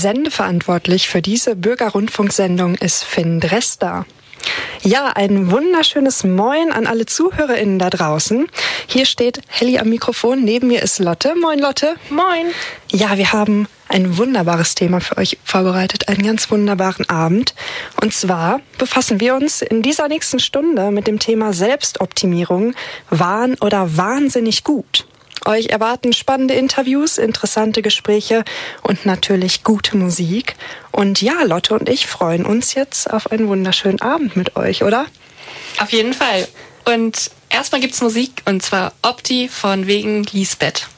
Sendeverantwortlich für diese Bürgerrundfunksendung ist Finn Drester. Ja, ein wunderschönes Moin an alle ZuhörerInnen da draußen. Hier steht Helly am Mikrofon, neben mir ist Lotte. Moin Lotte. Moin. Ja, wir haben ein wunderbares Thema für euch vorbereitet, einen ganz wunderbaren Abend. Und zwar befassen wir uns in dieser nächsten Stunde mit dem Thema Selbstoptimierung, wahn oder wahnsinnig gut. Euch erwarten spannende Interviews, interessante Gespräche und natürlich gute Musik. Und ja, Lotte und ich freuen uns jetzt auf einen wunderschönen Abend mit euch, oder? Auf jeden Fall. Und erstmal gibt's Musik und zwar Opti von wegen Lisbeth.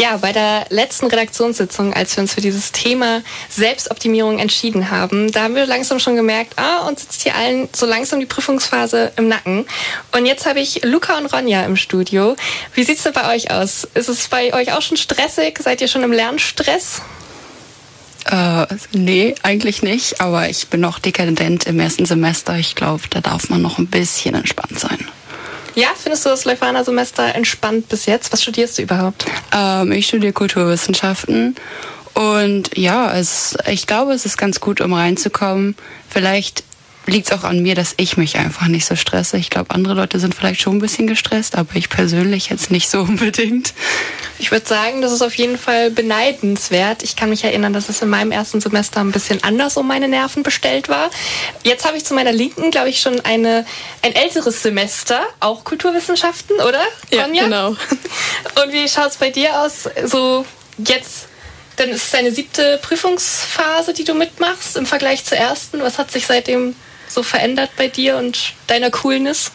Ja, bei der letzten Redaktionssitzung, als wir uns für dieses Thema Selbstoptimierung entschieden haben, da haben wir langsam schon gemerkt, ah, uns sitzt hier allen so langsam die Prüfungsphase im Nacken. Und jetzt habe ich Luca und Ronja im Studio. Wie sieht's denn bei euch aus? Ist es bei euch auch schon stressig? Seid ihr schon im Lernstress? Äh, nee, eigentlich nicht. Aber ich bin noch dekadent im ersten Semester. Ich glaube, da darf man noch ein bisschen entspannt sein. Ja, findest du das Leuphana-Semester entspannt bis jetzt? Was studierst du überhaupt? Ähm, ich studiere Kulturwissenschaften. Und ja, es, ich glaube, es ist ganz gut, um reinzukommen. Vielleicht liegt es auch an mir, dass ich mich einfach nicht so stresse. Ich glaube, andere Leute sind vielleicht schon ein bisschen gestresst, aber ich persönlich jetzt nicht so unbedingt. Ich würde sagen, das ist auf jeden Fall beneidenswert. Ich kann mich erinnern, dass es in meinem ersten Semester ein bisschen anders um meine Nerven bestellt war. Jetzt habe ich zu meiner Linken, glaube ich, schon eine, ein älteres Semester, auch Kulturwissenschaften, oder? Ja, Ronja? genau. Und wie schaut es bei dir aus? So jetzt dann ist es deine siebte Prüfungsphase, die du mitmachst im Vergleich zur ersten. Was hat sich seitdem so verändert bei dir und deiner Coolness?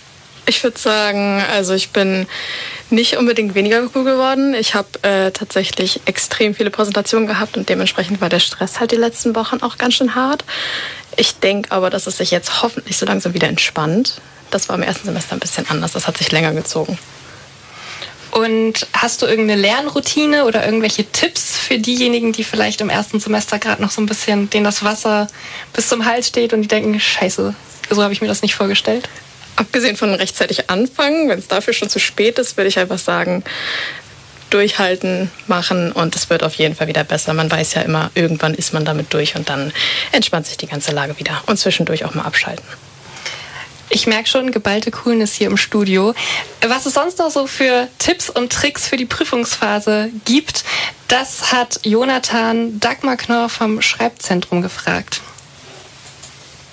Ich würde sagen, also ich bin nicht unbedingt weniger cool geworden. Ich habe äh, tatsächlich extrem viele Präsentationen gehabt und dementsprechend war der Stress halt die letzten Wochen auch ganz schön hart. Ich denke aber, dass es sich jetzt hoffentlich so langsam wieder entspannt. Das war im ersten Semester ein bisschen anders. Das hat sich länger gezogen. Und hast du irgendeine Lernroutine oder irgendwelche Tipps für diejenigen, die vielleicht im ersten Semester gerade noch so ein bisschen, denen das Wasser bis zum Hals steht und die denken, scheiße, so habe ich mir das nicht vorgestellt? Abgesehen von rechtzeitig anfangen, wenn es dafür schon zu spät ist, würde ich einfach sagen, durchhalten, machen und es wird auf jeden Fall wieder besser. Man weiß ja immer, irgendwann ist man damit durch und dann entspannt sich die ganze Lage wieder und zwischendurch auch mal abschalten. Ich merke schon geballte Coolness hier im Studio. Was es sonst noch so für Tipps und Tricks für die Prüfungsphase gibt, das hat Jonathan Dagmar Knorr vom Schreibzentrum gefragt.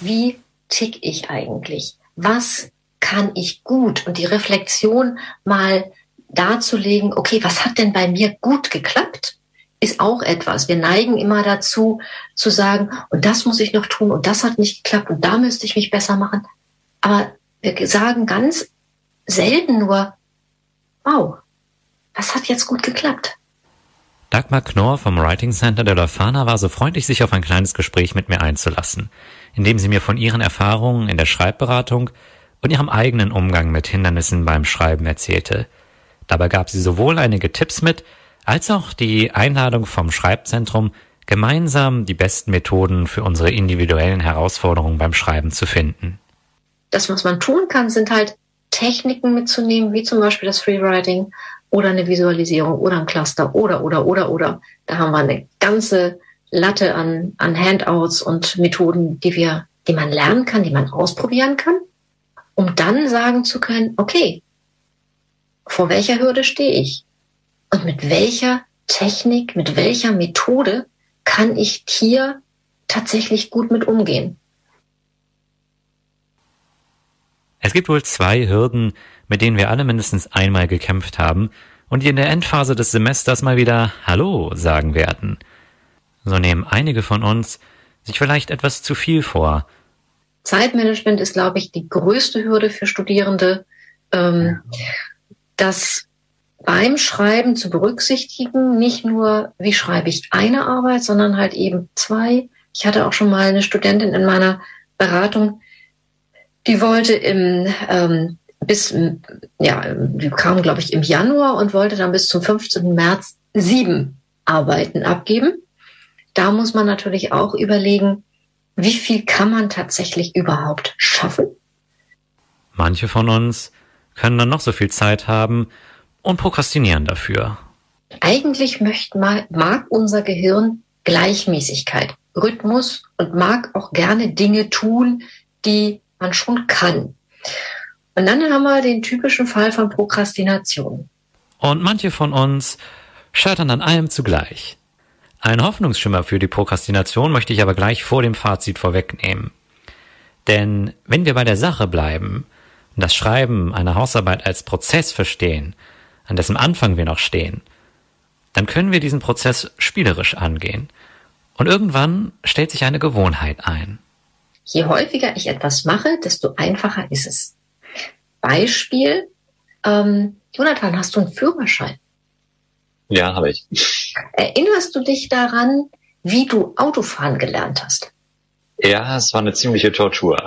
Wie tick ich eigentlich? Was kann ich gut? Und die Reflexion mal darzulegen, okay, was hat denn bei mir gut geklappt? Ist auch etwas. Wir neigen immer dazu zu sagen, und das muss ich noch tun und das hat nicht geklappt und da müsste ich mich besser machen. Aber wir sagen ganz selten nur, wow, was hat jetzt gut geklappt? Dagmar Knorr vom Writing Center der Leuphana war so freundlich, sich auf ein kleines Gespräch mit mir einzulassen, indem sie mir von ihren Erfahrungen in der Schreibberatung und ihrem eigenen Umgang mit Hindernissen beim Schreiben erzählte. Dabei gab sie sowohl einige Tipps mit, als auch die Einladung vom Schreibzentrum, gemeinsam die besten Methoden für unsere individuellen Herausforderungen beim Schreiben zu finden das, was man tun kann, sind halt Techniken mitzunehmen, wie zum Beispiel das Freewriting oder eine Visualisierung oder ein Cluster oder, oder, oder, oder. Da haben wir eine ganze Latte an, an Handouts und Methoden, die wir, die man lernen kann, die man ausprobieren kann, um dann sagen zu können, okay, vor welcher Hürde stehe ich? Und mit welcher Technik, mit welcher Methode kann ich hier tatsächlich gut mit umgehen? Es gibt wohl zwei Hürden, mit denen wir alle mindestens einmal gekämpft haben und die in der Endphase des Semesters mal wieder Hallo sagen werden. So nehmen einige von uns sich vielleicht etwas zu viel vor. Zeitmanagement ist, glaube ich, die größte Hürde für Studierende, ähm, das beim Schreiben zu berücksichtigen, nicht nur, wie schreibe ich eine Arbeit, sondern halt eben zwei. Ich hatte auch schon mal eine Studentin in meiner Beratung, die wollte im ähm, bis ja, die kam glaube ich im Januar und wollte dann bis zum 15. März sieben Arbeiten abgeben. Da muss man natürlich auch überlegen, wie viel kann man tatsächlich überhaupt schaffen? Manche von uns können dann noch so viel Zeit haben und prokrastinieren dafür. Eigentlich möchte mal, mag unser Gehirn Gleichmäßigkeit, Rhythmus und mag auch gerne Dinge tun, die man schon kann. Und dann haben wir den typischen Fall von Prokrastination. Und manche von uns scheitern an allem zugleich. Ein Hoffnungsschimmer für die Prokrastination möchte ich aber gleich vor dem Fazit vorwegnehmen. Denn wenn wir bei der Sache bleiben und das Schreiben einer Hausarbeit als Prozess verstehen, an dessen Anfang wir noch stehen, dann können wir diesen Prozess spielerisch angehen. Und irgendwann stellt sich eine Gewohnheit ein. Je häufiger ich etwas mache, desto einfacher ist es. Beispiel, ähm, Jonathan, hast du einen Führerschein? Ja, habe ich. Erinnerst du dich daran, wie du Autofahren gelernt hast? Ja, es war eine ziemliche Tortur.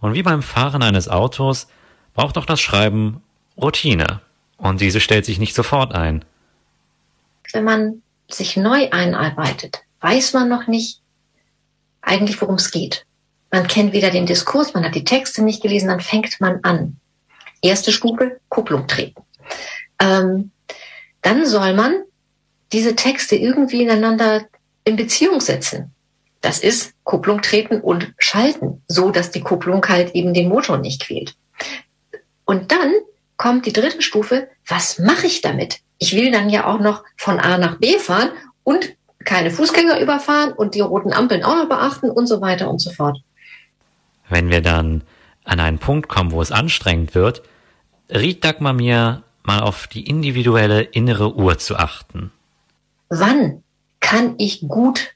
Und wie beim Fahren eines Autos braucht auch das Schreiben Routine. Und diese stellt sich nicht sofort ein. Wenn man sich neu einarbeitet, weiß man noch nicht eigentlich, worum es geht. Man kennt weder den Diskurs, man hat die Texte nicht gelesen, dann fängt man an. Erste Stufe, Kupplung treten. Ähm, dann soll man diese Texte irgendwie ineinander in Beziehung setzen. Das ist Kupplung treten und schalten, so dass die Kupplung halt eben den Motor nicht quält. Und dann kommt die dritte Stufe, was mache ich damit? Ich will dann ja auch noch von A nach B fahren und keine Fußgänger überfahren und die roten Ampeln auch noch beachten und so weiter und so fort. Wenn wir dann an einen Punkt kommen, wo es anstrengend wird, riet Dagmar mir mal auf die individuelle innere Uhr zu achten. Wann kann ich gut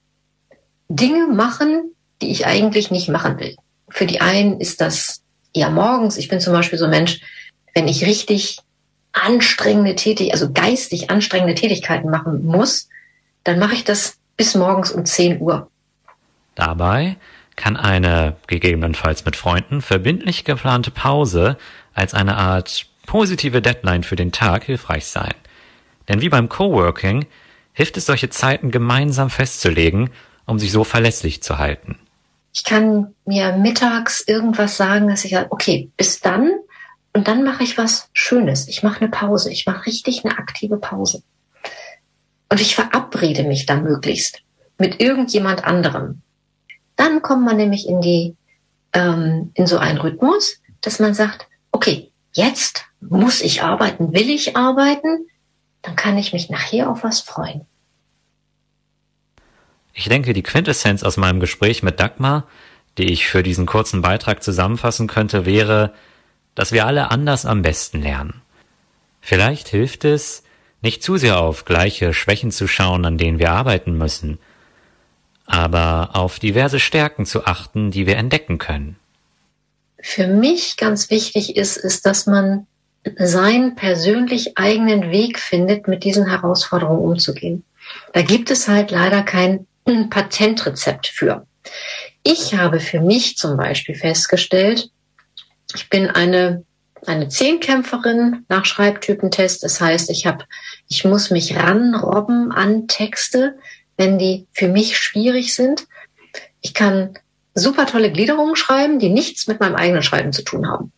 Dinge machen, die ich eigentlich nicht machen will? Für die einen ist das eher morgens. Ich bin zum Beispiel so ein Mensch, wenn ich richtig anstrengende Tätigkeiten, also geistig anstrengende Tätigkeiten machen muss, dann mache ich das bis morgens um 10 Uhr. Dabei kann eine gegebenenfalls mit Freunden verbindlich geplante Pause als eine Art positive Deadline für den Tag hilfreich sein. Denn wie beim Coworking hilft es, solche Zeiten gemeinsam festzulegen, um sich so verlässlich zu halten. Ich kann mir mittags irgendwas sagen, dass ich sage, okay, bis dann und dann mache ich was Schönes. Ich mache eine Pause. Ich mache richtig eine aktive Pause. Und ich verabrede mich dann möglichst mit irgendjemand anderem. Dann kommt man nämlich in die ähm, in so einen Rhythmus, dass man sagt, okay, jetzt muss ich arbeiten, will ich arbeiten, dann kann ich mich nachher auf was freuen. Ich denke, die Quintessenz aus meinem Gespräch mit Dagmar, die ich für diesen kurzen Beitrag zusammenfassen könnte, wäre, dass wir alle anders am besten lernen. Vielleicht hilft es, nicht zu sehr auf gleiche Schwächen zu schauen, an denen wir arbeiten müssen, aber auf diverse Stärken zu achten, die wir entdecken können. Für mich ganz wichtig ist, ist, dass man seinen persönlich eigenen Weg findet, mit diesen Herausforderungen umzugehen. Da gibt es halt leider kein Patentrezept für. Ich habe für mich zum Beispiel festgestellt, ich bin eine, eine Zehnkämpferin nach Schreibtypentest. Das heißt, ich habe, ich muss mich ranrobben an Texte, wenn die für mich schwierig sind. Ich kann super tolle Gliederungen schreiben, die nichts mit meinem eigenen Schreiben zu tun haben.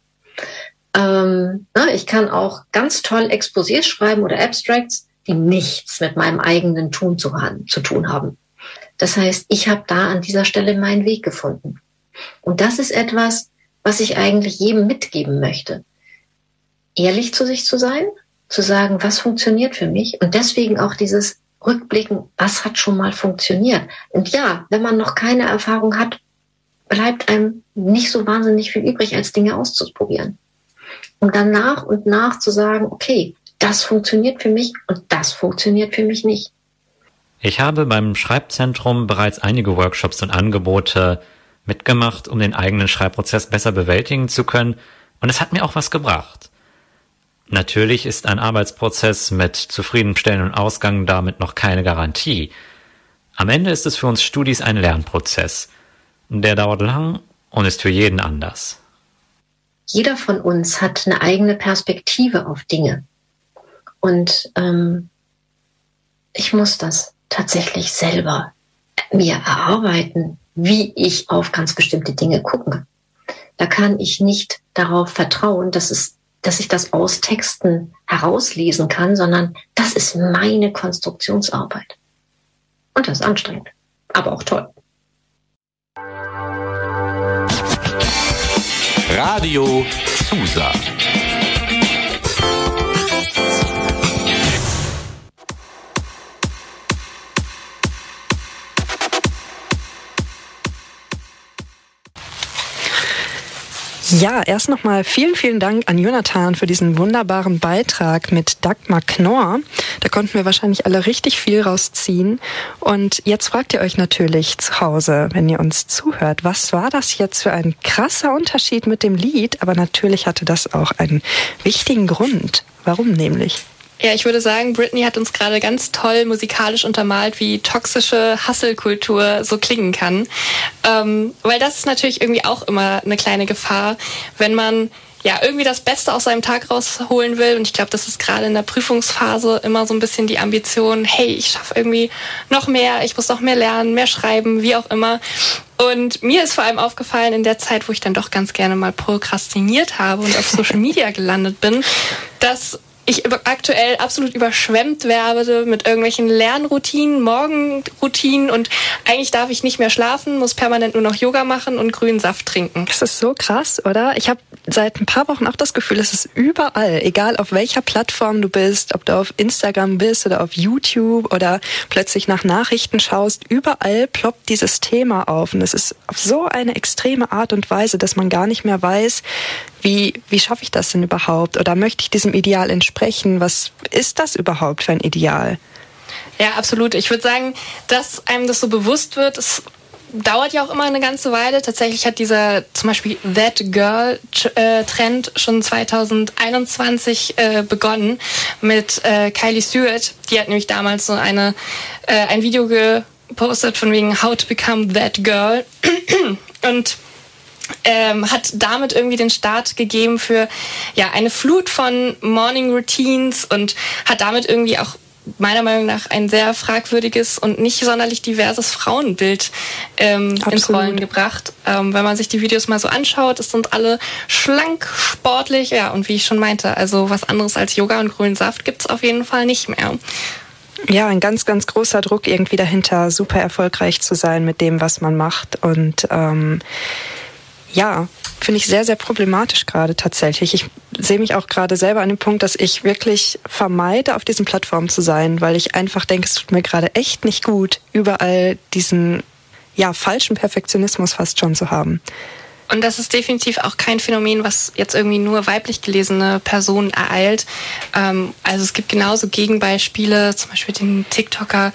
Ähm, ne, ich kann auch ganz toll Exposés schreiben oder Abstracts, die nichts mit meinem eigenen Tun zu, zu tun haben. Das heißt, ich habe da an dieser Stelle meinen Weg gefunden. Und das ist etwas, was ich eigentlich jedem mitgeben möchte. Ehrlich zu sich zu sein, zu sagen, was funktioniert für mich und deswegen auch dieses Rückblicken, was hat schon mal funktioniert. Und ja, wenn man noch keine Erfahrung hat, bleibt einem nicht so wahnsinnig viel übrig, als Dinge auszuprobieren und dann nach und nach zu sagen, okay, das funktioniert für mich und das funktioniert für mich nicht. Ich habe beim Schreibzentrum bereits einige Workshops und Angebote mitgemacht, um den eigenen Schreibprozess besser bewältigen zu können, und es hat mir auch was gebracht. Natürlich ist ein Arbeitsprozess mit zufriedenstellendem Ausgang damit noch keine Garantie. Am Ende ist es für uns Studis ein Lernprozess. Der dauert lang und ist für jeden anders. Jeder von uns hat eine eigene Perspektive auf Dinge. Und ähm, ich muss das tatsächlich selber mir erarbeiten, wie ich auf ganz bestimmte Dinge gucke. Da kann ich nicht darauf vertrauen, dass es dass ich das aus Texten herauslesen kann, sondern das ist meine Konstruktionsarbeit. Und das ist anstrengend, aber auch toll. Radio Susa. Ja, erst nochmal vielen, vielen Dank an Jonathan für diesen wunderbaren Beitrag mit Dagmar Knorr. Da konnten wir wahrscheinlich alle richtig viel rausziehen. Und jetzt fragt ihr euch natürlich zu Hause, wenn ihr uns zuhört, was war das jetzt für ein krasser Unterschied mit dem Lied? Aber natürlich hatte das auch einen wichtigen Grund. Warum nämlich? Ja, ich würde sagen, Britney hat uns gerade ganz toll musikalisch untermalt, wie toxische Hasselkultur so klingen kann. Ähm, weil das ist natürlich irgendwie auch immer eine kleine Gefahr, wenn man ja irgendwie das Beste aus seinem Tag rausholen will. Und ich glaube, das ist gerade in der Prüfungsphase immer so ein bisschen die Ambition, hey, ich schaffe irgendwie noch mehr, ich muss noch mehr lernen, mehr schreiben, wie auch immer. Und mir ist vor allem aufgefallen in der Zeit, wo ich dann doch ganz gerne mal prokrastiniert habe und auf Social Media gelandet bin, dass ich aktuell absolut überschwemmt werde mit irgendwelchen Lernroutinen, Morgenroutinen und eigentlich darf ich nicht mehr schlafen, muss permanent nur noch Yoga machen und grünen Saft trinken. Das ist so krass, oder? Ich habe seit ein paar Wochen auch das Gefühl, es ist überall, egal auf welcher Plattform du bist, ob du auf Instagram bist oder auf YouTube oder plötzlich nach Nachrichten schaust, überall ploppt dieses Thema auf und es ist auf so eine extreme Art und Weise, dass man gar nicht mehr weiß, wie, wie schaffe ich das denn überhaupt? Oder möchte ich diesem Ideal entsprechen? Was ist das überhaupt für ein Ideal? Ja, absolut. Ich würde sagen, dass einem das so bewusst wird, es dauert ja auch immer eine ganze Weile. Tatsächlich hat dieser zum Beispiel That Girl äh, Trend schon 2021 äh, begonnen mit äh, Kylie Stewart. Die hat nämlich damals so eine äh, ein Video gepostet von wegen How to Become That Girl und ähm, hat damit irgendwie den Start gegeben für ja eine Flut von Morning Routines und hat damit irgendwie auch meiner Meinung nach ein sehr fragwürdiges und nicht sonderlich diverses Frauenbild ähm, ins Rollen gebracht. Ähm, wenn man sich die Videos mal so anschaut, es sind alle schlank, sportlich, ja, und wie ich schon meinte, also was anderes als Yoga und grünen Saft gibt's auf jeden Fall nicht mehr. Ja, ein ganz, ganz großer Druck irgendwie dahinter, super erfolgreich zu sein mit dem, was man macht. Und ähm, ja, finde ich sehr, sehr problematisch gerade tatsächlich. Ich sehe mich auch gerade selber an dem Punkt, dass ich wirklich vermeide, auf diesen Plattformen zu sein, weil ich einfach denke, es tut mir gerade echt nicht gut, überall diesen ja, falschen Perfektionismus fast schon zu haben. Und das ist definitiv auch kein Phänomen, was jetzt irgendwie nur weiblich gelesene Personen ereilt. Ähm, also es gibt genauso Gegenbeispiele, zum Beispiel den TikToker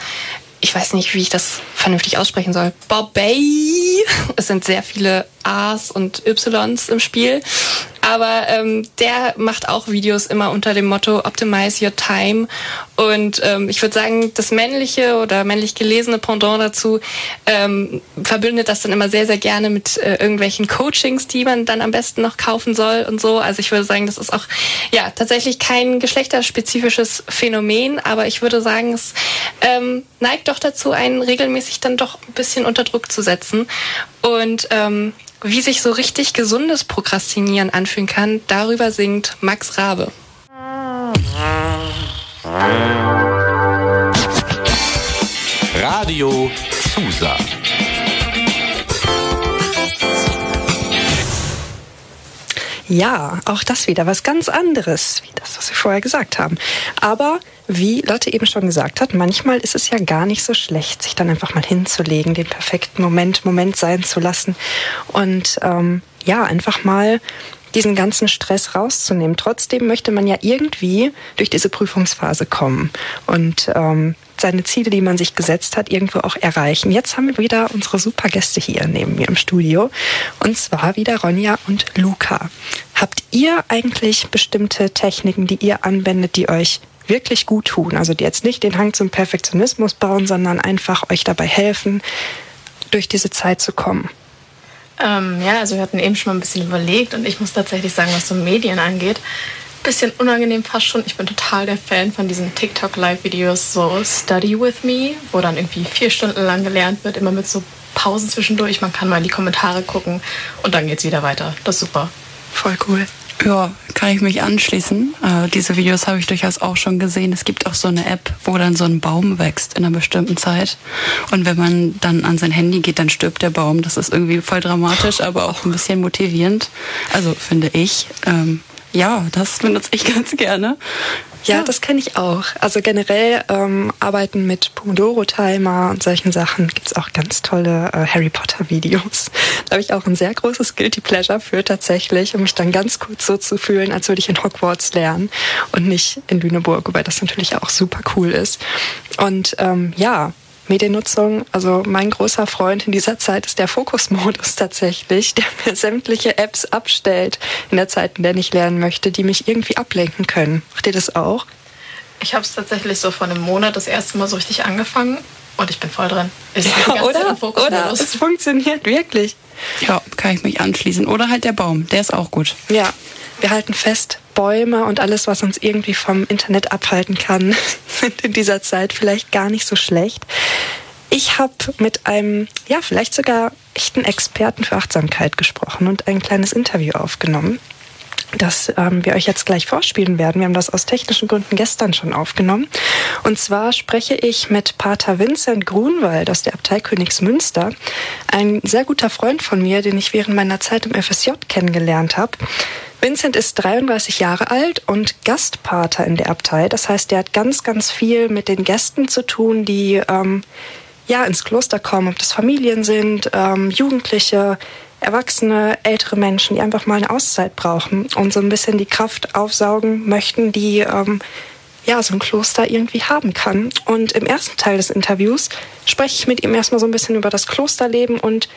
ich weiß nicht, wie ich das vernünftig aussprechen soll. Bobby. Es sind sehr viele A's und Y's im Spiel. Aber ähm, der macht auch Videos immer unter dem Motto Optimize Your Time. Und ähm, ich würde sagen, das männliche oder männlich gelesene Pendant dazu ähm, verbindet das dann immer sehr, sehr gerne mit äh, irgendwelchen Coachings, die man dann am besten noch kaufen soll und so. Also ich würde sagen, das ist auch ja tatsächlich kein geschlechterspezifisches Phänomen, aber ich würde sagen, es ähm, neigt doch dazu, einen regelmäßig dann doch ein bisschen unter Druck zu setzen. Und ähm, wie sich so richtig gesundes Prokrastinieren anfühlen kann, darüber singt Max Rabe. Radio Susa. Ja, auch das wieder was ganz anderes, wie das, was wir vorher gesagt haben. Aber wie Lotte eben schon gesagt hat, manchmal ist es ja gar nicht so schlecht, sich dann einfach mal hinzulegen, den perfekten Moment, Moment sein zu lassen und ähm, ja, einfach mal diesen ganzen Stress rauszunehmen. Trotzdem möchte man ja irgendwie durch diese Prüfungsphase kommen. Und ähm, seine Ziele, die man sich gesetzt hat, irgendwo auch erreichen. Jetzt haben wir wieder unsere super Gäste hier neben mir im Studio. Und zwar wieder Ronja und Luca. Habt ihr eigentlich bestimmte Techniken, die ihr anwendet, die euch wirklich gut tun? Also die jetzt nicht den Hang zum Perfektionismus bauen, sondern einfach euch dabei helfen, durch diese Zeit zu kommen? Ähm, ja, also wir hatten eben schon mal ein bisschen überlegt und ich muss tatsächlich sagen, was so Medien angeht, bisschen unangenehm fast schon. Ich bin total der Fan von diesen TikTok-Live-Videos, so Study with Me, wo dann irgendwie vier Stunden lang gelernt wird, immer mit so Pausen zwischendurch. Man kann mal in die Kommentare gucken und dann geht's wieder weiter. Das ist super. Voll cool. Ja, kann ich mich anschließen. Äh, diese Videos habe ich durchaus auch schon gesehen. Es gibt auch so eine App, wo dann so ein Baum wächst in einer bestimmten Zeit. Und wenn man dann an sein Handy geht, dann stirbt der Baum. Das ist irgendwie voll dramatisch, aber auch ein bisschen motivierend. Also finde ich. Ähm, ja, das benutze ich ganz gerne. Ja, ja. das kenne ich auch. Also generell ähm, arbeiten mit Pomodoro-Timer und solchen Sachen gibt's auch ganz tolle äh, Harry Potter-Videos. Da habe ich auch ein sehr großes Guilty Pleasure für tatsächlich, um mich dann ganz kurz so zu fühlen, als würde ich in Hogwarts lernen und nicht in Lüneburg, wobei das natürlich auch super cool ist. Und ähm, ja, Mediennutzung. Also mein großer Freund in dieser Zeit ist der Fokusmodus tatsächlich, der mir sämtliche Apps abstellt in der Zeit, in der ich lernen möchte, die mich irgendwie ablenken können. Macht ihr das auch? Ich habe es tatsächlich so vor einem Monat das erste Mal so richtig angefangen und ich bin voll drin. Ist ja, oder? Oder? Es funktioniert wirklich. Ja, kann ich mich anschließen. Oder halt der Baum, der ist auch gut. Ja, wir halten fest, Bäume und alles, was uns irgendwie vom Internet abhalten kann, sind in dieser Zeit vielleicht gar nicht so schlecht. Ich habe mit einem, ja, vielleicht sogar echten Experten für Achtsamkeit gesprochen und ein kleines Interview aufgenommen, das ähm, wir euch jetzt gleich vorspielen werden. Wir haben das aus technischen Gründen gestern schon aufgenommen. Und zwar spreche ich mit Pater Vincent Grunwald aus der Abtei Königsmünster, ein sehr guter Freund von mir, den ich während meiner Zeit im FSJ kennengelernt habe. Vincent ist 33 Jahre alt und Gastpater in der Abtei. Das heißt, er hat ganz, ganz viel mit den Gästen zu tun, die ähm, ja ins Kloster kommen, ob das Familien sind, ähm, Jugendliche, Erwachsene, ältere Menschen, die einfach mal eine Auszeit brauchen und so ein bisschen die Kraft aufsaugen möchten, die ähm, ja so ein Kloster irgendwie haben kann. Und im ersten Teil des Interviews spreche ich mit ihm erstmal so ein bisschen über das Klosterleben und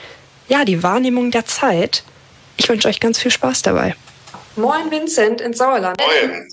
ja die Wahrnehmung der Zeit. Ich wünsche euch ganz viel Spaß dabei. Moin Vincent in Sauerland.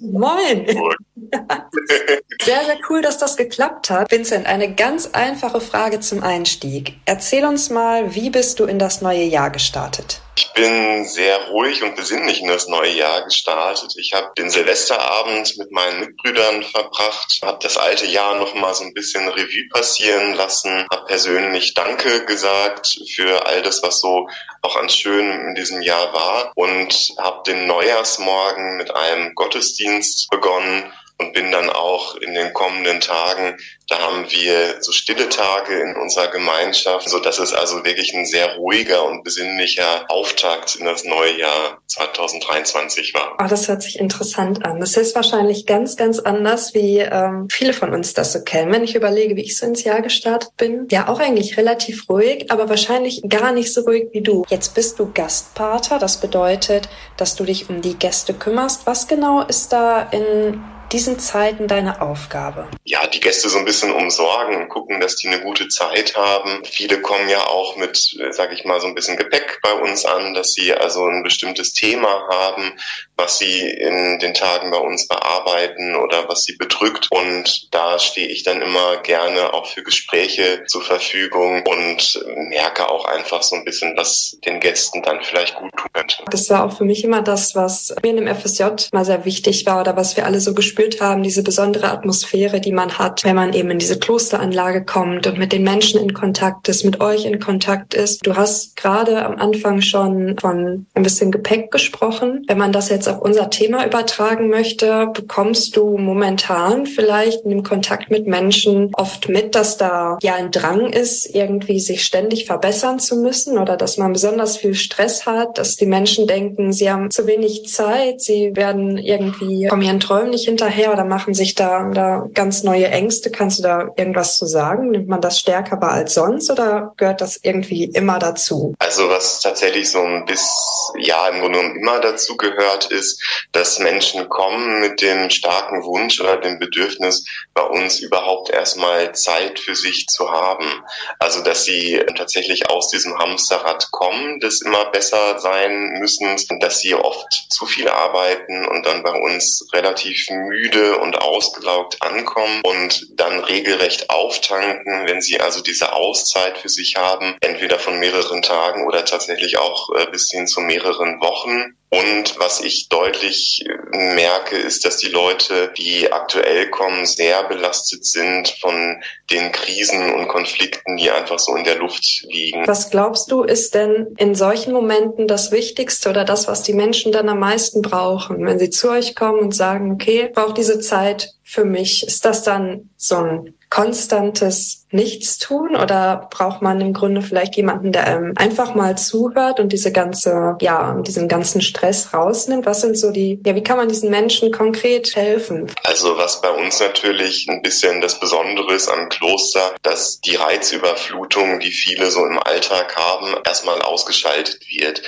Moin. Moin. sehr, sehr cool, dass das geklappt hat. Vincent, eine ganz einfache Frage zum Einstieg. Erzähl uns mal, wie bist du in das neue Jahr gestartet? Ich bin sehr ruhig und besinnlich in das neue Jahr gestartet. Ich habe den Silvesterabend mit meinen Mitbrüdern verbracht, habe das alte Jahr noch mal so ein bisschen Revue passieren lassen, habe persönlich Danke gesagt für all das, was so auch an Schönem in diesem Jahr war und habe den Neujahrsmorgen mit einem Gottesdienst begonnen und bin dann auch in den kommenden Tagen, da haben wir so stille Tage in unserer Gemeinschaft, so dass es also wirklich ein sehr ruhiger und besinnlicher Auftakt in das neue Jahr 2023 war. Oh, das hört sich interessant an. Das ist wahrscheinlich ganz, ganz anders, wie ähm, viele von uns das so kennen. Wenn ich überlege, wie ich so ins Jahr gestartet bin, ja auch eigentlich relativ ruhig, aber wahrscheinlich gar nicht so ruhig wie du. Jetzt bist du Gastpater, das bedeutet, dass du dich um die Gäste kümmerst. Was genau ist da in diesen Zeiten deine Aufgabe? Ja, die Gäste so ein bisschen umsorgen und gucken, dass die eine gute Zeit haben. Viele kommen ja auch mit, sag ich mal, so ein bisschen Gepäck bei uns an, dass sie also ein bestimmtes Thema haben, was sie in den Tagen bei uns bearbeiten oder was sie bedrückt. Und da stehe ich dann immer gerne auch für Gespräche zur Verfügung und merke auch einfach so ein bisschen, was den Gästen dann vielleicht gut tun könnte. Das war auch für mich immer das, was mir in dem FSJ mal sehr wichtig war oder was wir alle so gespürt haben, diese besondere Atmosphäre, die man hat, wenn man eben in diese Klosteranlage kommt und mit den Menschen in Kontakt ist, mit euch in Kontakt ist. Du hast gerade am Anfang schon von ein bisschen Gepäck gesprochen. Wenn man das jetzt auf unser Thema übertragen möchte, bekommst du momentan vielleicht in dem Kontakt mit Menschen oft mit, dass da ja ein Drang ist, irgendwie sich ständig verbessern zu müssen oder dass man besonders viel Stress hat, dass die Menschen denken, sie haben zu wenig Zeit, sie werden irgendwie kommen ihren Träumen nicht hinterher oder machen sich da, da ganz neue Ängste? Kannst du da irgendwas zu sagen? Nimmt man das stärker wahr als sonst oder gehört das irgendwie immer dazu? Also was tatsächlich so ein bisschen, ja, im Grunde genommen immer dazu gehört, ist, dass Menschen kommen mit dem starken Wunsch oder dem Bedürfnis, bei uns überhaupt erstmal Zeit für sich zu haben. Also dass sie tatsächlich aus diesem Hamsterrad kommen, das immer besser sein müssen, dass sie oft zu viel arbeiten und dann bei uns relativ müde und ausgelaugt ankommen und dann regelrecht auftanken, wenn sie also diese Auszeit für sich haben, entweder von mehreren Tagen oder tatsächlich auch äh, bis hin zu mehreren Wochen. Und was ich deutlich äh, merke, ist, dass die Leute, die aktuell kommen, sehr belastet sind von den Krisen und Konflikten, die einfach so in der Luft liegen. Was glaubst du, ist denn in solchen Momenten das Wichtigste oder das, was die Menschen dann am meisten brauchen, wenn sie zu euch kommen und sagen, okay, ich brauche diese Zeit für mich? Ist das dann so ein konstantes Nichtstun oder braucht man im Grunde vielleicht jemanden, der ähm, einfach mal zuhört und diese ganze, ja, diesen ganzen Stress rausnimmt? Was sind so die, ja, wie kann man diesen Menschen konkret helfen? Also was bei uns natürlich ein bisschen das Besondere ist am Kloster, dass die Reizüberflutung, die viele so im Alltag haben, erstmal ausgeschaltet wird.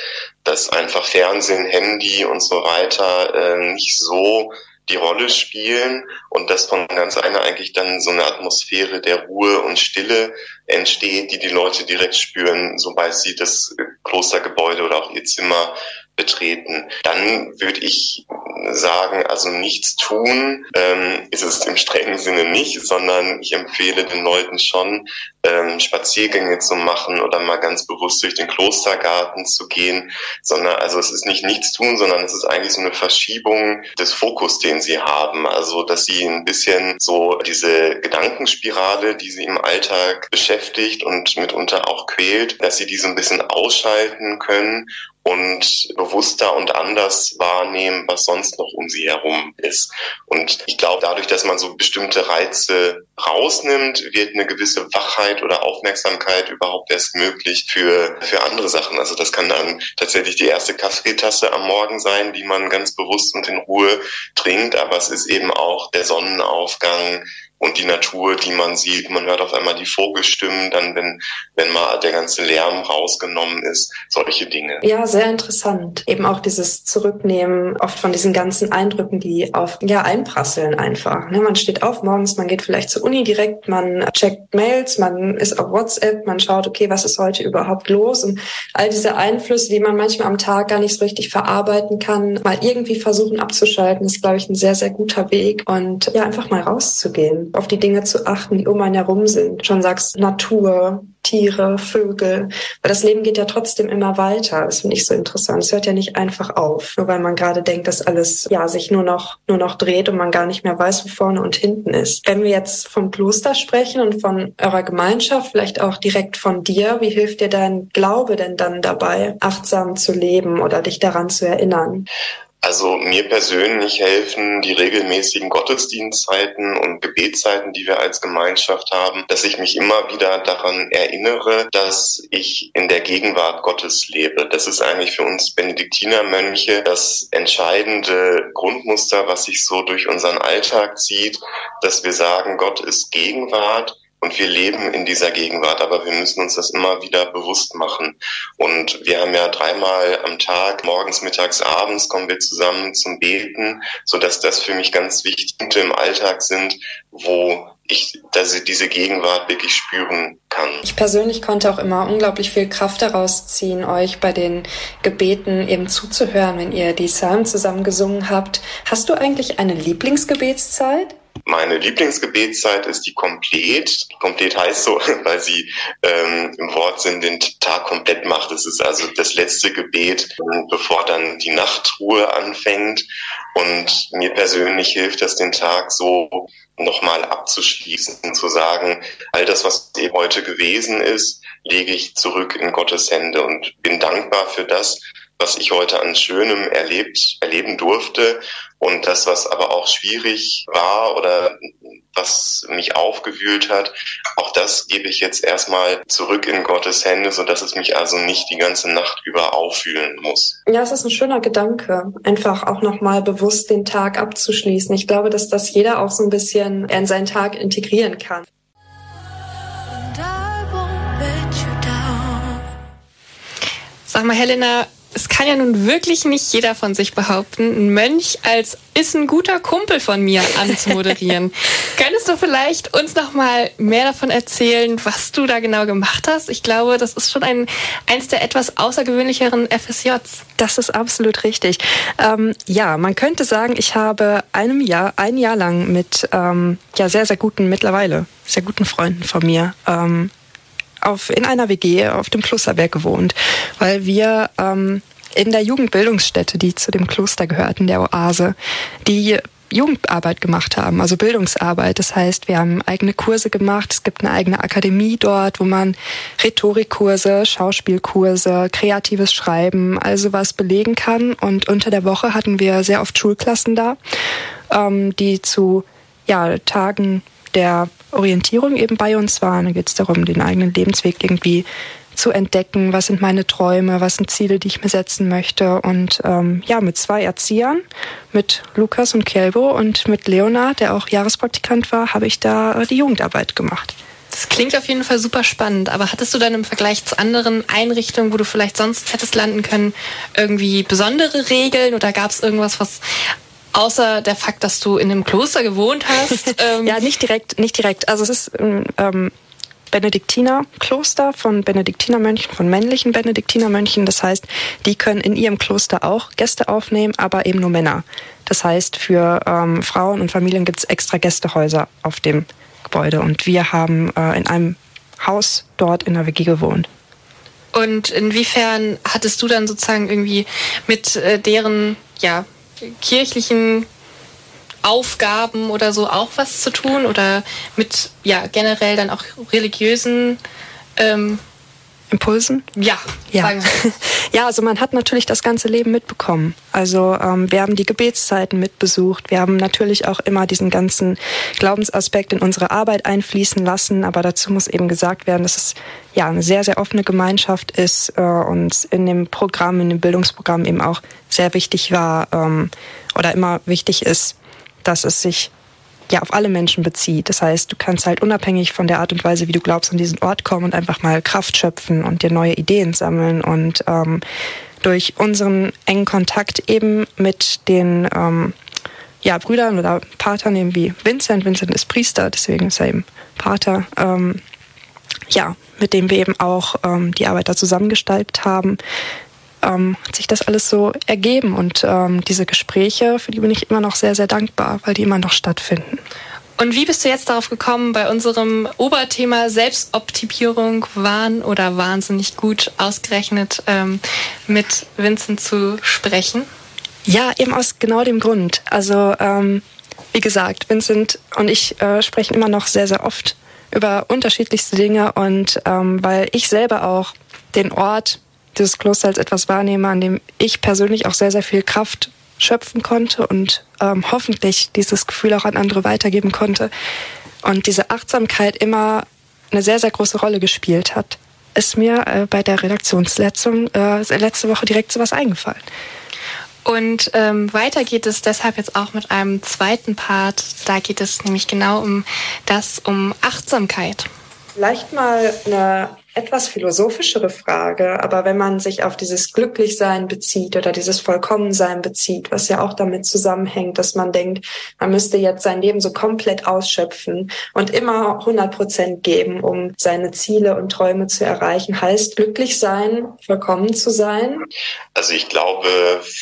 Dass einfach Fernsehen, Handy und so weiter äh, nicht so die Rolle spielen und dass von ganz einer eigentlich dann so eine Atmosphäre der Ruhe und Stille entsteht, die die Leute direkt spüren, sobald sie das Klostergebäude oder auch ihr Zimmer betreten. Dann würde ich sagen, also nichts tun ähm, ist es im strengen Sinne nicht, sondern ich empfehle den Leuten schon, ähm, Spaziergänge zu machen oder mal ganz bewusst durch den Klostergarten zu gehen, sondern also es ist nicht nichts tun, sondern es ist eigentlich so eine Verschiebung des Fokus, den sie haben. Also dass sie ein bisschen so diese Gedankenspirale, die sie im Alltag beschäftigt und mitunter auch quält, dass sie diese ein bisschen ausschalten können und bewusster und anders wahrnehmen, was sonst noch um sie herum ist. Und ich glaube, dadurch, dass man so bestimmte Reize rausnimmt, wird eine gewisse Wachheit oder Aufmerksamkeit überhaupt erst möglich für, für andere Sachen. Also das kann dann tatsächlich die erste Kaffeetasse am Morgen sein, die man ganz bewusst und in Ruhe trinkt, aber es ist eben auch der Sonnenaufgang, und die Natur, die man sieht. Man hört auf einmal die Vogelstimmen, dann wenn, wenn mal der ganze Lärm rausgenommen ist, solche Dinge. Ja, sehr interessant. Eben auch dieses Zurücknehmen oft von diesen ganzen Eindrücken, die auf, ja, einprasseln einfach. Ne, man steht auf morgens, man geht vielleicht zur Uni direkt, man checkt Mails, man ist auf WhatsApp, man schaut, okay, was ist heute überhaupt los? Und all diese Einflüsse, die man manchmal am Tag gar nicht so richtig verarbeiten kann, mal irgendwie versuchen abzuschalten, ist, glaube ich, ein sehr, sehr guter Weg. Und ja, einfach mal rauszugehen auf die Dinge zu achten, die um einen herum sind. Schon sagst Natur, Tiere, Vögel. Weil das Leben geht ja trotzdem immer weiter. Das finde ich so interessant. Es hört ja nicht einfach auf, nur weil man gerade denkt, dass alles ja sich nur noch nur noch dreht und man gar nicht mehr weiß, wo vorne und hinten ist. Wenn wir jetzt vom Kloster sprechen und von eurer Gemeinschaft, vielleicht auch direkt von dir, wie hilft dir dein Glaube denn dann dabei, achtsam zu leben oder dich daran zu erinnern? Also mir persönlich helfen die regelmäßigen Gottesdienstzeiten und Gebetszeiten, die wir als Gemeinschaft haben, dass ich mich immer wieder daran erinnere, dass ich in der Gegenwart Gottes lebe. Das ist eigentlich für uns Benediktinermönche das entscheidende Grundmuster, was sich so durch unseren Alltag zieht, dass wir sagen, Gott ist Gegenwart und wir leben in dieser Gegenwart, aber wir müssen uns das immer wieder bewusst machen. Und wir haben ja dreimal am Tag, morgens, mittags, abends, kommen wir zusammen zum Beten, so dass das für mich ganz wichtige Punkte im Alltag sind, wo ich dass ich diese Gegenwart wirklich spüren kann. Ich persönlich konnte auch immer unglaublich viel Kraft daraus ziehen, euch bei den Gebeten eben zuzuhören, wenn ihr die Psalmen zusammen gesungen habt. Hast du eigentlich eine Lieblingsgebetszeit? Meine Lieblingsgebetszeit ist die Komplett. Komplett heißt so, weil sie ähm, im Wortsinn den Tag komplett macht. Es ist also das letzte Gebet, bevor dann die Nachtruhe anfängt. Und mir persönlich hilft das, den Tag so nochmal abzuschließen, zu sagen, all das, was eben heute gewesen ist, lege ich zurück in Gottes Hände und bin dankbar für das, was ich heute an Schönem erlebt, erleben durfte und das, was aber auch schwierig war oder was mich aufgewühlt hat, auch das gebe ich jetzt erstmal zurück in Gottes Hände, so dass es mich also nicht die ganze Nacht über auffühlen muss. Ja, es ist ein schöner Gedanke, einfach auch nochmal bewusst den Tag abzuschließen. Ich glaube, dass das jeder auch so ein bisschen in seinen Tag integrieren kann. Sag mal, Helena, es kann ja nun wirklich nicht jeder von sich behaupten, ein Mönch als ist ein guter Kumpel von mir anzumoderieren. Könntest du vielleicht uns noch mal mehr davon erzählen, was du da genau gemacht hast? Ich glaube, das ist schon ein eins der etwas außergewöhnlicheren FSJs. Das ist absolut richtig. Ähm, ja, man könnte sagen, ich habe einem Jahr, ein Jahr lang mit ähm, ja sehr sehr guten mittlerweile sehr guten Freunden von mir ähm, auf, in einer WG auf dem Klosterberg gewohnt, weil wir ähm, in der Jugendbildungsstätte, die zu dem Kloster gehört, in der Oase, die Jugendarbeit gemacht haben, also Bildungsarbeit. Das heißt, wir haben eigene Kurse gemacht. Es gibt eine eigene Akademie dort, wo man Rhetorikkurse, Schauspielkurse, kreatives Schreiben, also was belegen kann. Und unter der Woche hatten wir sehr oft Schulklassen da, ähm, die zu ja, Tagen der Orientierung eben bei uns waren. Da geht es darum, den eigenen Lebensweg irgendwie zu entdecken, was sind meine Träume, was sind Ziele, die ich mir setzen möchte. Und ähm, ja, mit zwei Erziehern, mit Lukas und Kelbo und mit Leonard, der auch Jahrespraktikant war, habe ich da die Jugendarbeit gemacht. Das klingt auf jeden Fall super spannend, aber hattest du dann im Vergleich zu anderen Einrichtungen, wo du vielleicht sonst hättest landen können, irgendwie besondere Regeln oder gab es irgendwas, was außer der Fakt, dass du in einem Kloster gewohnt hast? Ähm ja, nicht direkt, nicht direkt. Also es ist ähm, Benediktinerkloster von Benediktinermönchen, von männlichen Benediktinermönchen. Das heißt, die können in ihrem Kloster auch Gäste aufnehmen, aber eben nur Männer. Das heißt, für ähm, Frauen und Familien gibt es extra Gästehäuser auf dem Gebäude. Und wir haben äh, in einem Haus dort in der WG gewohnt. Und inwiefern hattest du dann sozusagen irgendwie mit äh, deren ja, kirchlichen Aufgaben oder so auch was zu tun oder mit ja generell dann auch religiösen ähm, Impulsen? Ja, ja. ja, also man hat natürlich das ganze Leben mitbekommen. Also ähm, wir haben die Gebetszeiten mitbesucht. Wir haben natürlich auch immer diesen ganzen Glaubensaspekt in unsere Arbeit einfließen lassen. Aber dazu muss eben gesagt werden, dass es ja eine sehr, sehr offene Gemeinschaft ist äh, und in dem Programm, in dem Bildungsprogramm eben auch sehr wichtig war ähm, oder immer wichtig ist, dass es sich ja auf alle Menschen bezieht. Das heißt, du kannst halt unabhängig von der Art und Weise, wie du glaubst, an diesen Ort kommen und einfach mal Kraft schöpfen und dir neue Ideen sammeln und ähm, durch unseren engen Kontakt eben mit den ähm, ja, Brüdern oder Patern eben wie Vincent. Vincent ist Priester, deswegen ist er eben Pater. Ähm, ja, mit dem wir eben auch ähm, die Arbeit da zusammengestaltet haben, ähm, hat sich das alles so ergeben. Und ähm, diese Gespräche, für die bin ich immer noch sehr, sehr dankbar, weil die immer noch stattfinden. Und wie bist du jetzt darauf gekommen, bei unserem Oberthema Selbstoptimierung waren oder wahnsinnig gut ausgerechnet ähm, mit Vincent zu sprechen? Ja, eben aus genau dem Grund. Also ähm, wie gesagt, Vincent und ich äh, sprechen immer noch sehr, sehr oft über unterschiedlichste Dinge und ähm, weil ich selber auch den Ort dieses Kloster als etwas wahrnehme, an dem ich persönlich auch sehr, sehr viel Kraft schöpfen konnte und ähm, hoffentlich dieses Gefühl auch an andere weitergeben konnte. Und diese Achtsamkeit immer eine sehr, sehr große Rolle gespielt hat, ist mir äh, bei der Redaktionsletzung äh, letzte Woche direkt sowas eingefallen. Und ähm, weiter geht es deshalb jetzt auch mit einem zweiten Part. Da geht es nämlich genau um das, um Achtsamkeit. Vielleicht mal eine etwas philosophischere Frage, aber wenn man sich auf dieses Glücklichsein bezieht oder dieses Vollkommensein bezieht, was ja auch damit zusammenhängt, dass man denkt, man müsste jetzt sein Leben so komplett ausschöpfen und immer 100 Prozent geben, um seine Ziele und Träume zu erreichen, heißt glücklich sein, vollkommen zu sein? Also ich glaube,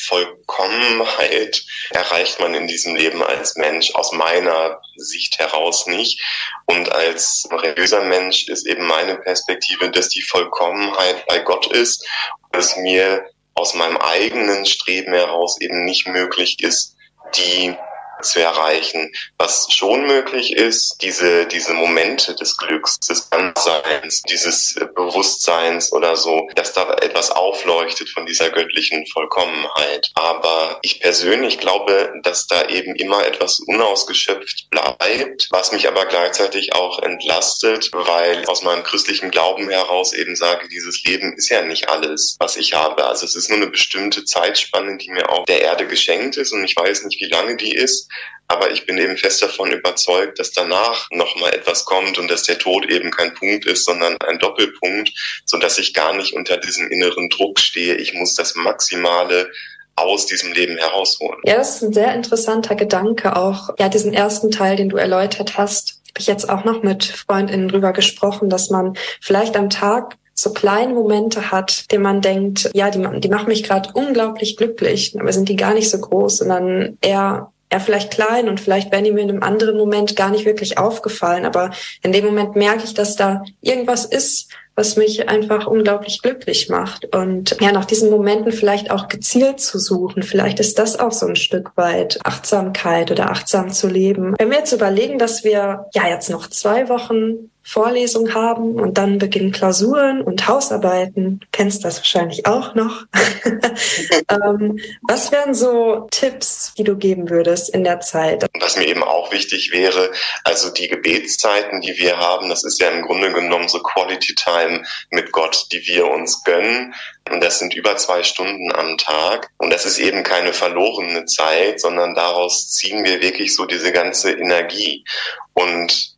Vollkommenheit erreicht man in diesem Leben als Mensch aus meiner Sicht heraus nicht. Und als religiöser Mensch ist eben meine Perspektive, dass die Vollkommenheit bei Gott ist, dass mir aus meinem eigenen Streben heraus eben nicht möglich ist, die zu erreichen. Was schon möglich ist, diese, diese Momente des Glücks, des Ganzseins, dieses Bewusstseins oder so, dass da etwas aufleuchtet von dieser göttlichen Vollkommenheit. Aber ich persönlich glaube, dass da eben immer etwas unausgeschöpft bleibt, was mich aber gleichzeitig auch entlastet, weil aus meinem christlichen Glauben heraus eben sage, dieses Leben ist ja nicht alles, was ich habe. Also es ist nur eine bestimmte Zeitspanne, die mir auf der Erde geschenkt ist und ich weiß nicht, wie lange die ist. Aber ich bin eben fest davon überzeugt, dass danach nochmal etwas kommt und dass der Tod eben kein Punkt ist, sondern ein Doppelpunkt, so dass ich gar nicht unter diesem inneren Druck stehe. Ich muss das Maximale aus diesem Leben herausholen. Ja, das ist ein sehr interessanter Gedanke auch. Ja, diesen ersten Teil, den du erläutert hast, habe ich jetzt auch noch mit Freundinnen drüber gesprochen, dass man vielleicht am Tag so kleine Momente hat, denen man denkt, ja, die, die machen mich gerade unglaublich glücklich, aber sind die gar nicht so groß, sondern eher eher vielleicht klein und vielleicht wären die mir in einem anderen Moment gar nicht wirklich aufgefallen. Aber in dem Moment merke ich, dass da irgendwas ist, was mich einfach unglaublich glücklich macht. Und ja, nach diesen Momenten vielleicht auch gezielt zu suchen. Vielleicht ist das auch so ein Stück weit Achtsamkeit oder achtsam zu leben. Wenn wir jetzt überlegen, dass wir ja jetzt noch zwei Wochen Vorlesung haben und dann beginnen Klausuren und Hausarbeiten. Kennst das wahrscheinlich auch noch. ähm, was wären so Tipps, die du geben würdest in der Zeit? Was mir eben auch wichtig wäre, also die Gebetszeiten, die wir haben, das ist ja im Grunde genommen so Quality Time mit Gott, die wir uns gönnen. Und das sind über zwei Stunden am Tag. Und das ist eben keine verlorene Zeit, sondern daraus ziehen wir wirklich so diese ganze Energie. Und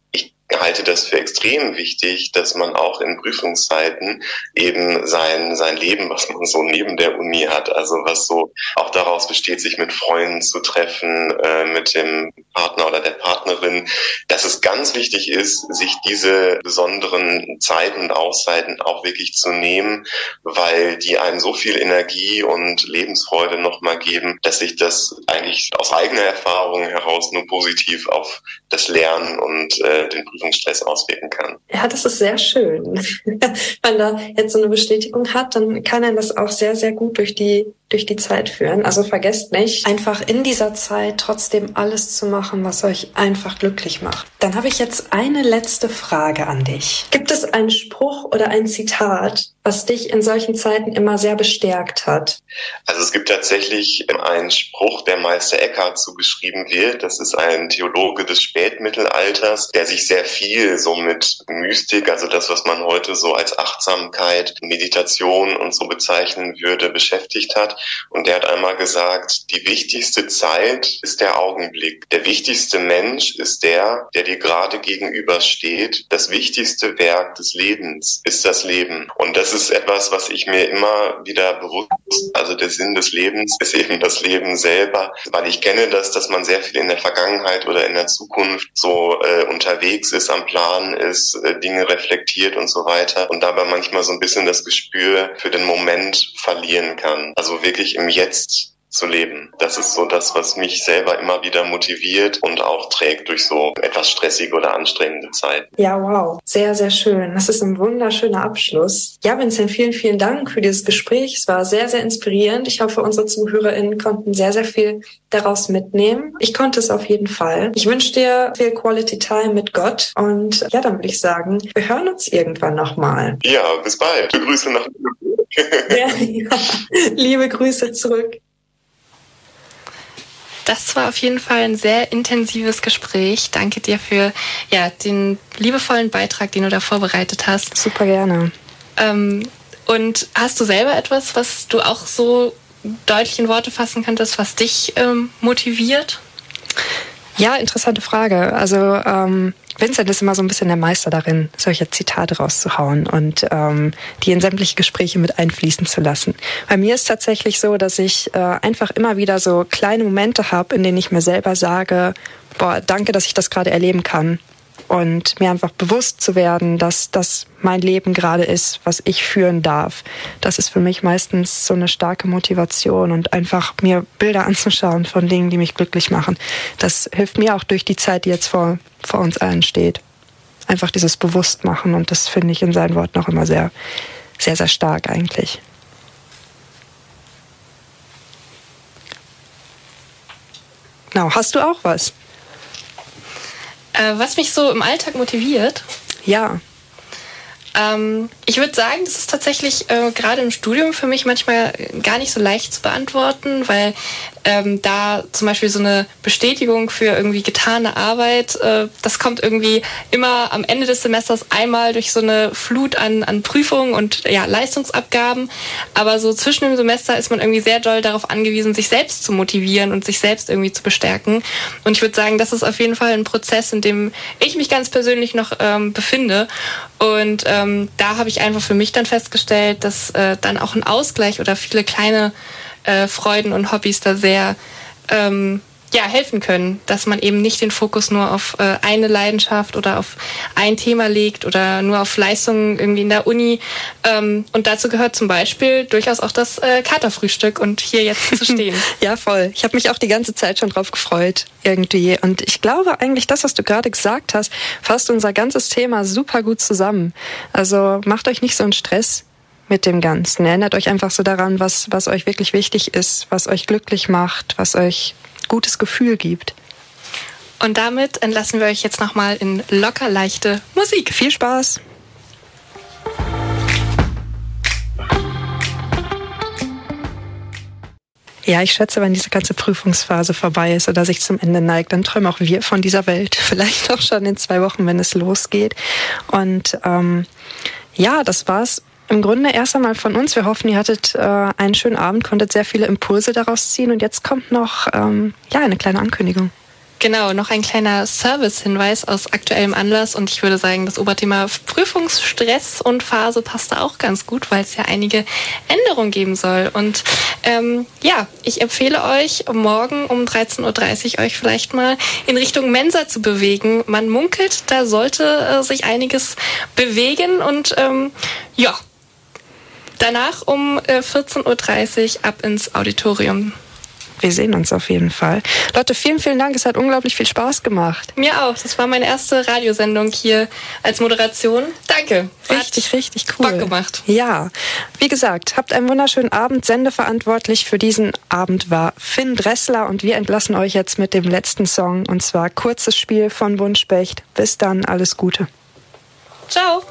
halte das für extrem wichtig, dass man auch in Prüfungszeiten eben sein, sein Leben, was man so neben der Uni hat, also was so auch daraus besteht, sich mit Freunden zu treffen, äh, mit dem Partner oder der Partnerin, dass es ganz wichtig ist, sich diese besonderen Zeiten und Auszeiten auch wirklich zu nehmen, weil die einem so viel Energie und Lebensfreude nochmal geben, dass sich das eigentlich aus eigener Erfahrung heraus nur positiv auf das Lernen und äh, den Prüfungsstress auswirken kann. Ja, das ist sehr schön. Wenn da jetzt so eine Bestätigung hat, dann kann er das auch sehr, sehr gut durch die durch die Zeit führen. Also vergesst nicht, einfach in dieser Zeit trotzdem alles zu machen, was euch einfach glücklich macht. Dann habe ich jetzt eine letzte Frage an dich. Gibt es einen Spruch oder ein Zitat, was dich in solchen Zeiten immer sehr bestärkt hat? Also es gibt tatsächlich einen Spruch, der Meister Eckhart zugeschrieben wird. Das ist ein Theologe des Spätmittelalters, der sich sehr viel so mit Mystik, also das, was man heute so als Achtsamkeit, Meditation und so bezeichnen würde, beschäftigt hat. Und der hat einmal gesagt, die wichtigste Zeit ist der Augenblick. Der wichtigste Mensch ist der, der dir gerade gegenübersteht. Das wichtigste Werk des Lebens ist das Leben. Und das ist etwas, was ich mir immer wieder bewusst, also der Sinn des Lebens ist eben das Leben selber, weil ich kenne das, dass man sehr viel in der Vergangenheit oder in der Zukunft so äh, unterwegs ist, am Plan ist, äh, Dinge reflektiert und so weiter und dabei manchmal so ein bisschen das Gespür für den Moment verlieren kann. Also wirklich im Jetzt zu leben. Das ist so das, was mich selber immer wieder motiviert und auch trägt durch so etwas stressige oder anstrengende Zeiten. Ja, wow. Sehr, sehr schön. Das ist ein wunderschöner Abschluss. Ja, Vincent, vielen, vielen Dank für dieses Gespräch. Es war sehr, sehr inspirierend. Ich hoffe, unsere ZuhörerInnen konnten sehr, sehr viel daraus mitnehmen. Ich konnte es auf jeden Fall. Ich wünsche dir viel Quality Time mit Gott und ja, dann würde ich sagen, wir hören uns irgendwann nochmal. Ja, bis bald. Grüße nach ja, ja. Liebe Grüße zurück. Das war auf jeden Fall ein sehr intensives Gespräch. Danke dir für ja, den liebevollen Beitrag, den du da vorbereitet hast. Super gerne. Ähm, und hast du selber etwas, was du auch so deutlich in Worte fassen könntest, was dich ähm, motiviert? Ja, interessante Frage. Also ähm, Vincent ist immer so ein bisschen der Meister darin, solche Zitate rauszuhauen und ähm, die in sämtliche Gespräche mit einfließen zu lassen. Bei mir ist tatsächlich so, dass ich äh, einfach immer wieder so kleine Momente habe, in denen ich mir selber sage, boah, danke, dass ich das gerade erleben kann und mir einfach bewusst zu werden, dass das mein Leben gerade ist, was ich führen darf. Das ist für mich meistens so eine starke Motivation und einfach mir Bilder anzuschauen von Dingen, die mich glücklich machen. Das hilft mir auch durch die Zeit, die jetzt vor, vor uns allen steht. Einfach dieses Bewusstmachen und das finde ich in seinen Worten auch immer sehr, sehr, sehr stark eigentlich. Genau, hast du auch was? Äh, was mich so im Alltag motiviert? Ja. Ähm, Ich würde sagen, das ist tatsächlich äh, gerade im Studium für mich manchmal gar nicht so leicht zu beantworten, weil ähm, da zum Beispiel so eine Bestätigung für irgendwie getane Arbeit, äh, das kommt irgendwie immer am Ende des Semesters einmal durch so eine Flut an, an Prüfungen und ja, Leistungsabgaben. Aber so zwischen dem Semester ist man irgendwie sehr doll darauf angewiesen, sich selbst zu motivieren und sich selbst irgendwie zu bestärken. Und ich würde sagen, das ist auf jeden Fall ein Prozess, in dem ich mich ganz persönlich noch ähm, befinde. Und ähm, da habe ich einfach für mich dann festgestellt, dass äh, dann auch ein Ausgleich oder viele kleine äh, Freuden und Hobbys da sehr ähm, ja, helfen können, dass man eben nicht den Fokus nur auf äh, eine Leidenschaft oder auf ein Thema legt oder nur auf Leistungen irgendwie in der Uni. Ähm, und dazu gehört zum Beispiel durchaus auch das äh, Katerfrühstück und hier jetzt zu stehen. ja, voll. Ich habe mich auch die ganze Zeit schon drauf gefreut, irgendwie. Und ich glaube eigentlich, das, was du gerade gesagt hast, fasst unser ganzes Thema super gut zusammen. Also macht euch nicht so einen Stress mit dem Ganzen. Erinnert euch einfach so daran, was, was euch wirklich wichtig ist, was euch glücklich macht, was euch gutes Gefühl gibt. Und damit entlassen wir euch jetzt nochmal in locker leichte Musik. Viel Spaß! Ja, ich schätze, wenn diese ganze Prüfungsphase vorbei ist oder sich zum Ende neigt, dann träumen auch wir von dieser Welt. Vielleicht auch schon in zwei Wochen, wenn es losgeht. Und ähm, ja, das war's im Grunde erst einmal von uns. Wir hoffen, ihr hattet äh, einen schönen Abend, konntet sehr viele Impulse daraus ziehen. Und jetzt kommt noch ähm, ja eine kleine Ankündigung. Genau, noch ein kleiner Service-Hinweis aus aktuellem Anlass und ich würde sagen, das Oberthema Prüfungsstress und Phase passt da auch ganz gut, weil es ja einige Änderungen geben soll. Und ähm, ja, ich empfehle euch, morgen um 13.30 Uhr euch vielleicht mal in Richtung Mensa zu bewegen. Man munkelt, da sollte äh, sich einiges bewegen und ähm, ja, danach um äh, 14.30 Uhr ab ins Auditorium. Wir sehen uns auf jeden Fall. Leute, vielen, vielen Dank. Es hat unglaublich viel Spaß gemacht. Mir auch. Das war meine erste Radiosendung hier als Moderation. Danke. Richtig, richtig cool. Bock gemacht. Ja. Wie gesagt, habt einen wunderschönen Abend. Sendeverantwortlich für diesen Abend war Finn Dressler und wir entlassen euch jetzt mit dem letzten Song und zwar Kurzes Spiel von Wunschbecht. Bis dann. Alles Gute. Ciao.